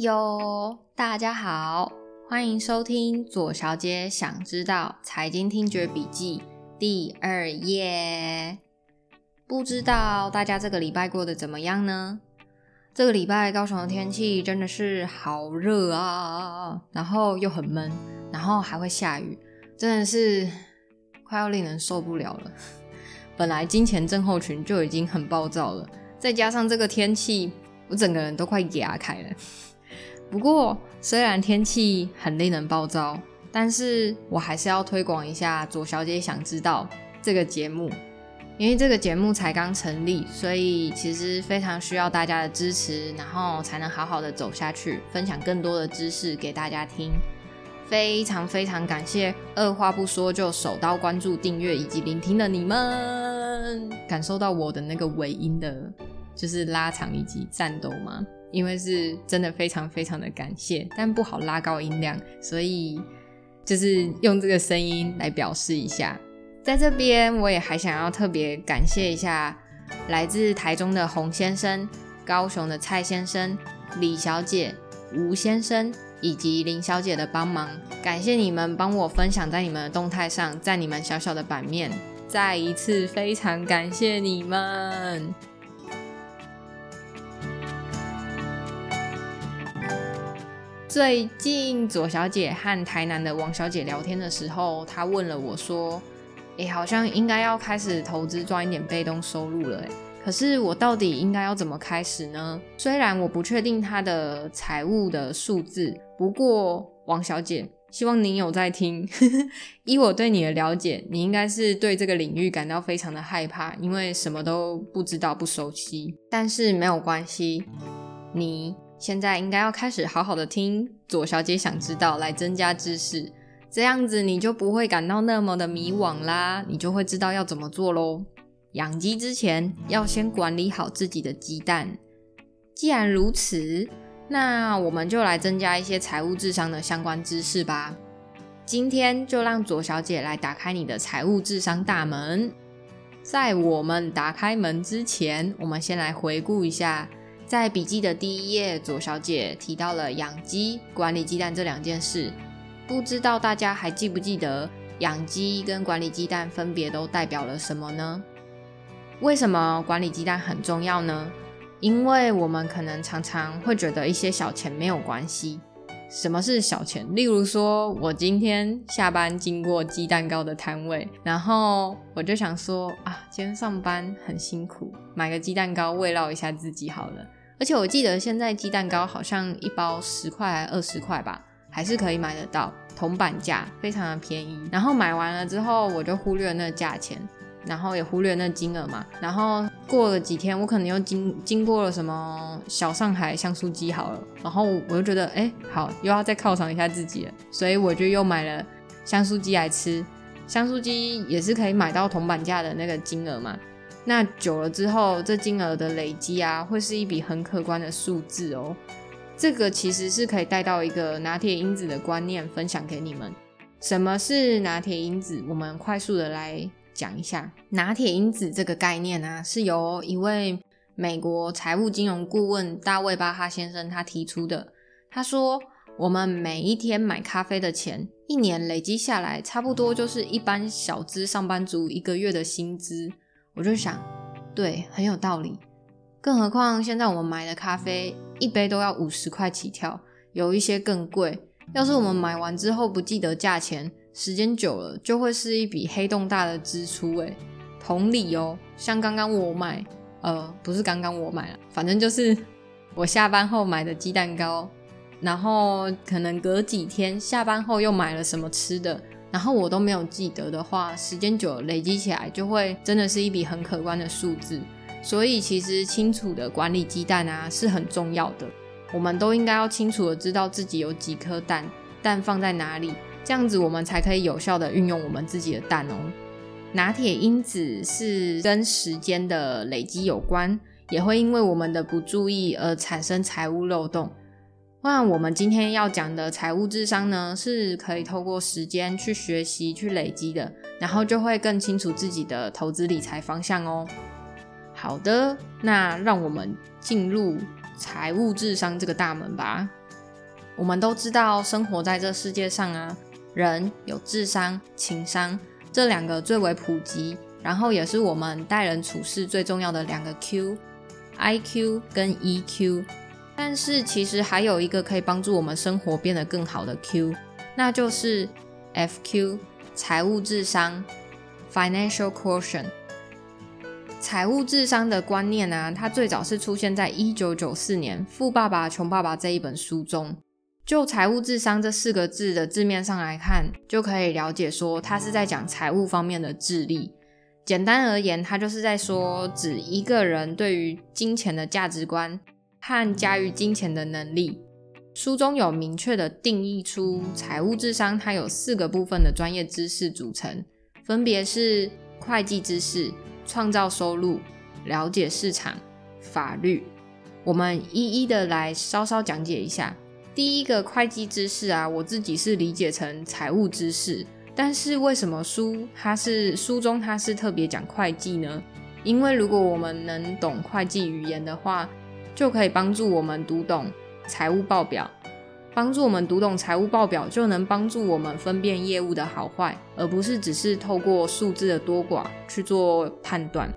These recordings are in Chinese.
哟，大家好，欢迎收听左小姐想知道财经听觉笔记第二页。不知道大家这个礼拜过得怎么样呢？这个礼拜高雄的天气真的是好热啊，然后又很闷，然后还会下雨，真的是快要令人受不了了。本来金钱症候群就已经很暴躁了，再加上这个天气，我整个人都快牙开了。不过，虽然天气很令人暴躁，但是我还是要推广一下左小姐想知道这个节目，因为这个节目才刚成立，所以其实非常需要大家的支持，然后才能好好的走下去，分享更多的知识给大家听。非常非常感谢，二话不说就手刀关注、订阅以及聆听的你们，感受到我的那个尾音的，就是拉长以及颤抖吗？因为是真的非常非常的感谢，但不好拉高音量，所以就是用这个声音来表示一下。在这边，我也还想要特别感谢一下来自台中的洪先生、高雄的蔡先生、李小姐、吴先生以及林小姐的帮忙，感谢你们帮我分享在你们的动态上，在你们小小的版面，再一次非常感谢你们。最近左小姐和台南的王小姐聊天的时候，她问了我说：“诶，好像应该要开始投资赚一点被动收入了，诶，可是我到底应该要怎么开始呢？虽然我不确定她的财务的数字，不过王小姐，希望您有在听。依我对你的了解，你应该是对这个领域感到非常的害怕，因为什么都不知道、不熟悉。但是没有关系，你。”现在应该要开始好好的听左小姐想知道，来增加知识，这样子你就不会感到那么的迷惘啦，你就会知道要怎么做喽。养鸡之前要先管理好自己的鸡蛋。既然如此，那我们就来增加一些财务智商的相关知识吧。今天就让左小姐来打开你的财务智商大门。在我们打开门之前，我们先来回顾一下。在笔记的第一页，左小姐提到了养鸡、管理鸡蛋这两件事。不知道大家还记不记得，养鸡跟管理鸡蛋分别都代表了什么呢？为什么管理鸡蛋很重要呢？因为我们可能常常会觉得一些小钱没有关系。什么是小钱？例如说，我今天下班经过鸡蛋糕的摊位，然后我就想说啊，今天上班很辛苦，买个鸡蛋糕慰劳一下自己好了。而且我记得现在鸡蛋糕好像一包十块还二十块吧，还是可以买得到，铜板价非常的便宜。然后买完了之后，我就忽略那个价钱，然后也忽略那金额嘛。然后过了几天，我可能又经经过了什么小上海香酥鸡好了，然后我就觉得哎好，又要再犒赏一下自己了，所以我就又买了香酥鸡来吃。香酥鸡也是可以买到铜板价的那个金额嘛。那久了之后，这金额的累积啊，会是一笔很可观的数字哦。这个其实是可以带到一个拿铁因子的观念，分享给你们。什么是拿铁因子？我们快速的来讲一下。拿铁因子这个概念啊，是由一位美国财务金融顾问大卫巴哈先生他提出的。他说，我们每一天买咖啡的钱，一年累积下来，差不多就是一般小资上班族一个月的薪资。我就想，对，很有道理。更何况现在我们买的咖啡一杯都要五十块起跳，有一些更贵。要是我们买完之后不记得价钱，时间久了就会是一笔黑洞大的支出。诶，同理哦，像刚刚我买，呃，不是刚刚我买了，反正就是 我下班后买的鸡蛋糕，然后可能隔几天下班后又买了什么吃的。然后我都没有记得的话，时间久了累积起来就会真的是一笔很可观的数字。所以其实清楚的管理鸡蛋啊是很重要的。我们都应该要清楚的知道自己有几颗蛋，蛋放在哪里，这样子我们才可以有效的运用我们自己的蛋哦。拿铁因子是跟时间的累积有关，也会因为我们的不注意而产生财务漏洞。那我们今天要讲的财务智商呢，是可以透过时间去学习、去累积的，然后就会更清楚自己的投资理财方向哦。好的，那让我们进入财务智商这个大门吧。我们都知道，生活在这世界上啊，人有智商、情商这两个最为普及，然后也是我们待人处事最重要的两个 Q，I Q 跟 E Q。但是其实还有一个可以帮助我们生活变得更好的 Q，那就是 F Q，财务智商 （Financial Quotient）。财务智商的观念啊，它最早是出现在一九九四年《富爸爸穷爸爸》这一本书中。就财务智商这四个字的字面上来看，就可以了解说，它是在讲财务方面的智力。简单而言，它就是在说，指一个人对于金钱的价值观和驾驭金钱的能力。书中有明确的定义出财务智商，它有四个部分的专业知识组成，分别是会计知识。创造收入、了解市场、法律，我们一一的来稍稍讲解一下。第一个会计知识啊，我自己是理解成财务知识，但是为什么书它是书中它是特别讲会计呢？因为如果我们能懂会计语言的话，就可以帮助我们读懂财务报表。帮助我们读懂财务报表，就能帮助我们分辨业务的好坏，而不是只是透过数字的多寡去做判断。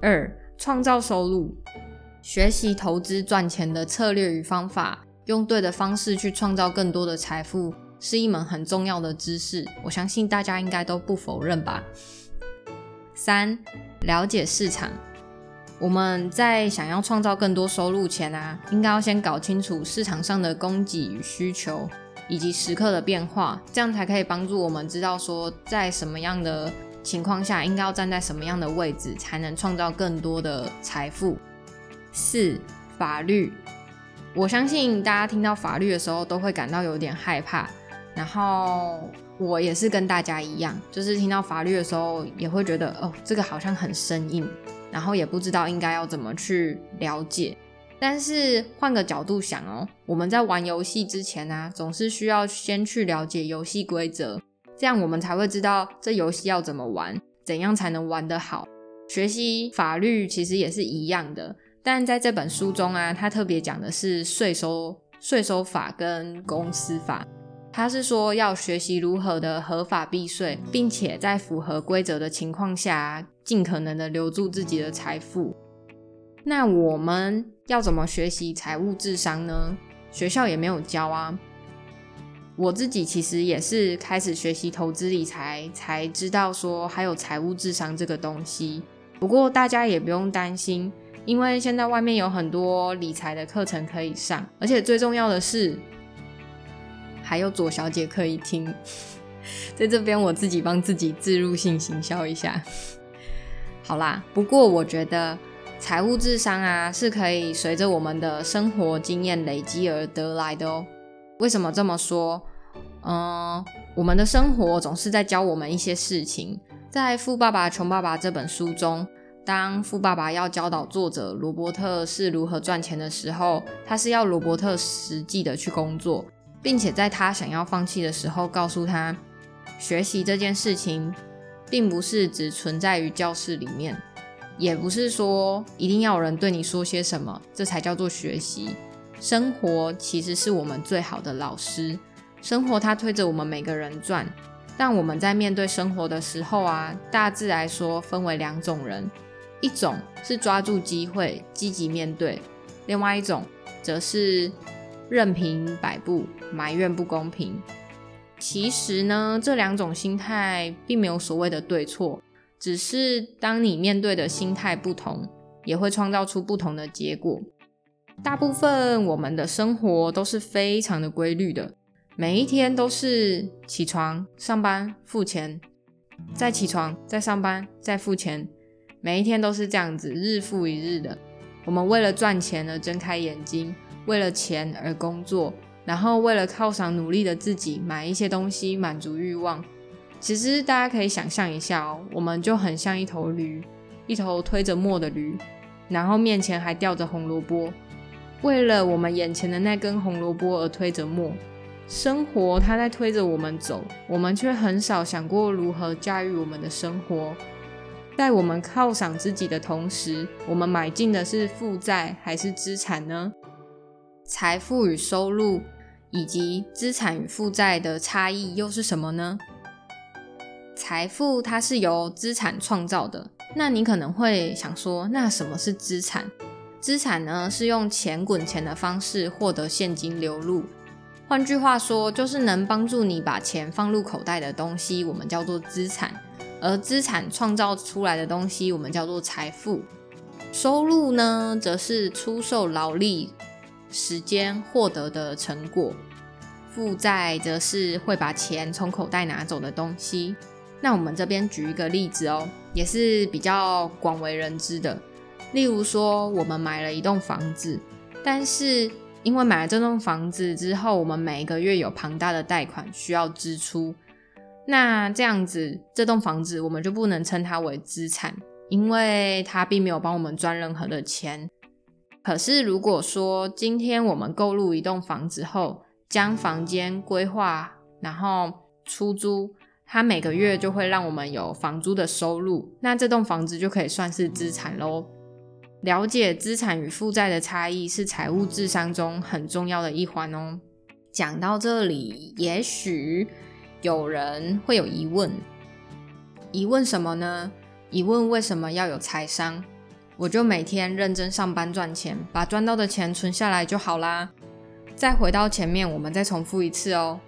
二、创造收入，学习投资赚钱的策略与方法，用对的方式去创造更多的财富，是一门很重要的知识。我相信大家应该都不否认吧。三、了解市场。我们在想要创造更多收入前啊，应该要先搞清楚市场上的供给与需求，以及时刻的变化，这样才可以帮助我们知道说，在什么样的情况下，应该要站在什么样的位置，才能创造更多的财富。四、法律，我相信大家听到法律的时候都会感到有点害怕，然后我也是跟大家一样，就是听到法律的时候也会觉得，哦，这个好像很生硬。然后也不知道应该要怎么去了解，但是换个角度想哦，我们在玩游戏之前呢，总是需要先去了解游戏规则，这样我们才会知道这游戏要怎么玩，怎样才能玩得好。学习法律其实也是一样的，但在这本书中啊，它特别讲的是税收、税收法跟公司法。他是说要学习如何的合法避税，并且在符合规则的情况下，尽可能的留住自己的财富。那我们要怎么学习财务智商呢？学校也没有教啊。我自己其实也是开始学习投资理财，才知道说还有财务智商这个东西。不过大家也不用担心，因为现在外面有很多理财的课程可以上，而且最重要的是。还有左小姐可以听，在这边我自己帮自己自入性行销一下。好啦，不过我觉得财务智商啊是可以随着我们的生活经验累积而得来的哦。为什么这么说？嗯，我们的生活总是在教我们一些事情。在《富爸爸穷爸爸》这本书中，当富爸爸要教导作者罗伯特是如何赚钱的时候，他是要罗伯特实际的去工作。并且在他想要放弃的时候，告诉他，学习这件事情，并不是只存在于教室里面，也不是说一定要有人对你说些什么，这才叫做学习。生活其实是我们最好的老师，生活它推着我们每个人转。但我们在面对生活的时候啊，大致来说分为两种人，一种是抓住机会，积极面对；另外一种则是。任凭摆布，埋怨不公平。其实呢，这两种心态并没有所谓的对错，只是当你面对的心态不同，也会创造出不同的结果。大部分我们的生活都是非常的规律的，每一天都是起床、上班、付钱，再起床、再上班、再付钱，每一天都是这样子，日复一日的。我们为了赚钱而睁开眼睛。为了钱而工作，然后为了犒赏努力的自己买一些东西满足欲望。其实大家可以想象一下哦，我们就很像一头驴，一头推着磨的驴，然后面前还吊着红萝卜，为了我们眼前的那根红萝卜而推着磨。生活它在推着我们走，我们却很少想过如何驾驭我们的生活。在我们犒赏自己的同时，我们买进的是负债还是资产呢？财富与收入以及资产与负债的差异又是什么呢？财富它是由资产创造的，那你可能会想说，那什么是资产？资产呢是用钱滚钱的方式获得现金流入，换句话说，就是能帮助你把钱放入口袋的东西，我们叫做资产。而资产创造出来的东西，我们叫做财富。收入呢，则是出售劳力时间获得的成果。负债则是会把钱从口袋拿走的东西。那我们这边举一个例子哦，也是比较广为人知的。例如说，我们买了一栋房子，但是因为买了这栋房子之后，我们每个月有庞大的贷款需要支出，那这样子，这栋房子我们就不能称它为资产，因为它并没有帮我们赚任何的钱。可是如果说今天我们购入一栋房子后，将房间规划，然后出租，它每个月就会让我们有房租的收入，那这栋房子就可以算是资产喽。了解资产与负债的差异是财务智商中很重要的一环哦。讲到这里，也许有人会有疑问，疑问什么呢？疑问为什么要有财商？我就每天认真上班赚钱，把赚到的钱存下来就好啦。再回到前面，我们再重复一次哦。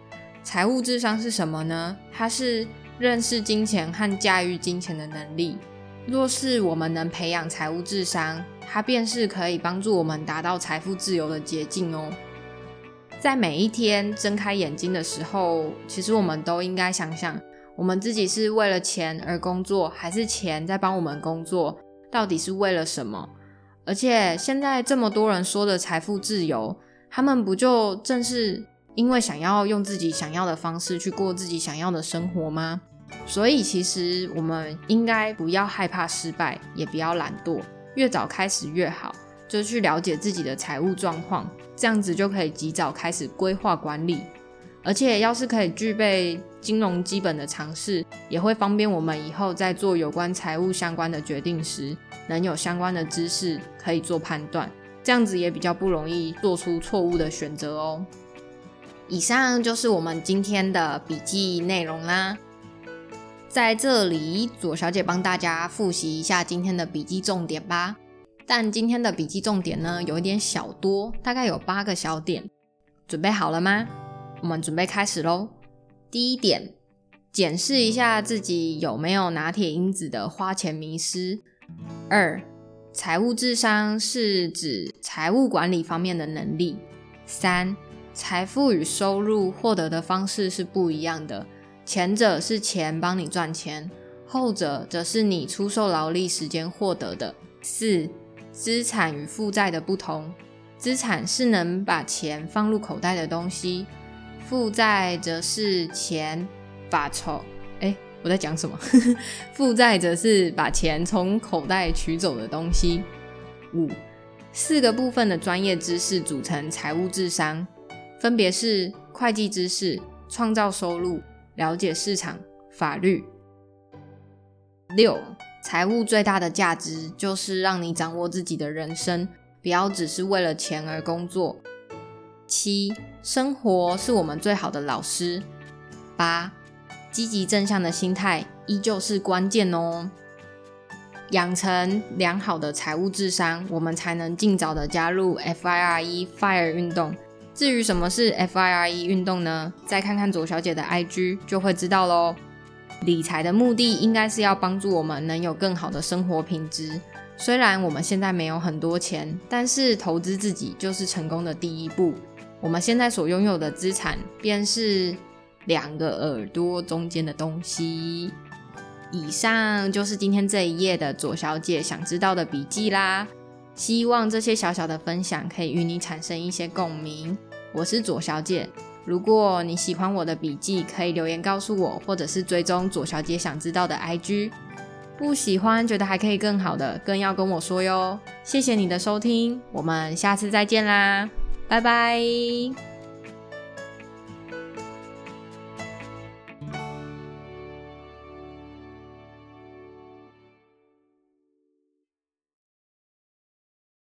财务智商是什么呢？它是认识金钱和驾驭金钱的能力。若是我们能培养财务智商，它便是可以帮助我们达到财富自由的捷径哦。在每一天睁开眼睛的时候，其实我们都应该想想，我们自己是为了钱而工作，还是钱在帮我们工作？到底是为了什么？而且现在这么多人说的财富自由，他们不就正是因为想要用自己想要的方式去过自己想要的生活吗？所以，其实我们应该不要害怕失败，也不要懒惰，越早开始越好。就去了解自己的财务状况，这样子就可以及早开始规划管理。而且，要是可以具备金融基本的常识，也会方便我们以后在做有关财务相关的决定时，能有相关的知识可以做判断。这样子也比较不容易做出错误的选择哦。以上就是我们今天的笔记内容啦。在这里，左小姐帮大家复习一下今天的笔记重点吧。但今天的笔记重点呢，有一点小多，大概有八个小点。准备好了吗？我们准备开始喽。第一点，检视一下自己有没有拿铁因子的花钱迷失。二，财务智商是指财务管理方面的能力。三，财富与收入获得的方式是不一样的。前者是钱帮你赚钱，后者则是你出售劳力时间获得的。四、资产与负债的不同，资产是能把钱放入口袋的东西，负债则是钱把从……哎，我在讲什么？负债则是把钱从口袋取走的东西。五、四个部分的专业知识组成财务智商，分别是会计知识、创造收入。了解市场、法律。六、财务最大的价值就是让你掌握自己的人生，不要只是为了钱而工作。七、生活是我们最好的老师。八、积极正向的心态依旧是关键哦。养成良好的财务智商，我们才能尽早的加入 FIRE FIRE 运动。至于什么是 FIRE 运动呢？再看看左小姐的 IG 就会知道喽。理财的目的应该是要帮助我们能有更好的生活品质。虽然我们现在没有很多钱，但是投资自己就是成功的第一步。我们现在所拥有的资产便是两个耳朵中间的东西。以上就是今天这一页的左小姐想知道的笔记啦。希望这些小小的分享可以与你产生一些共鸣。我是左小姐，如果你喜欢我的笔记，可以留言告诉我，或者是追踪左小姐想知道的 IG。不喜欢，觉得还可以更好的，更要跟我说哟。谢谢你的收听，我们下次再见啦，拜拜。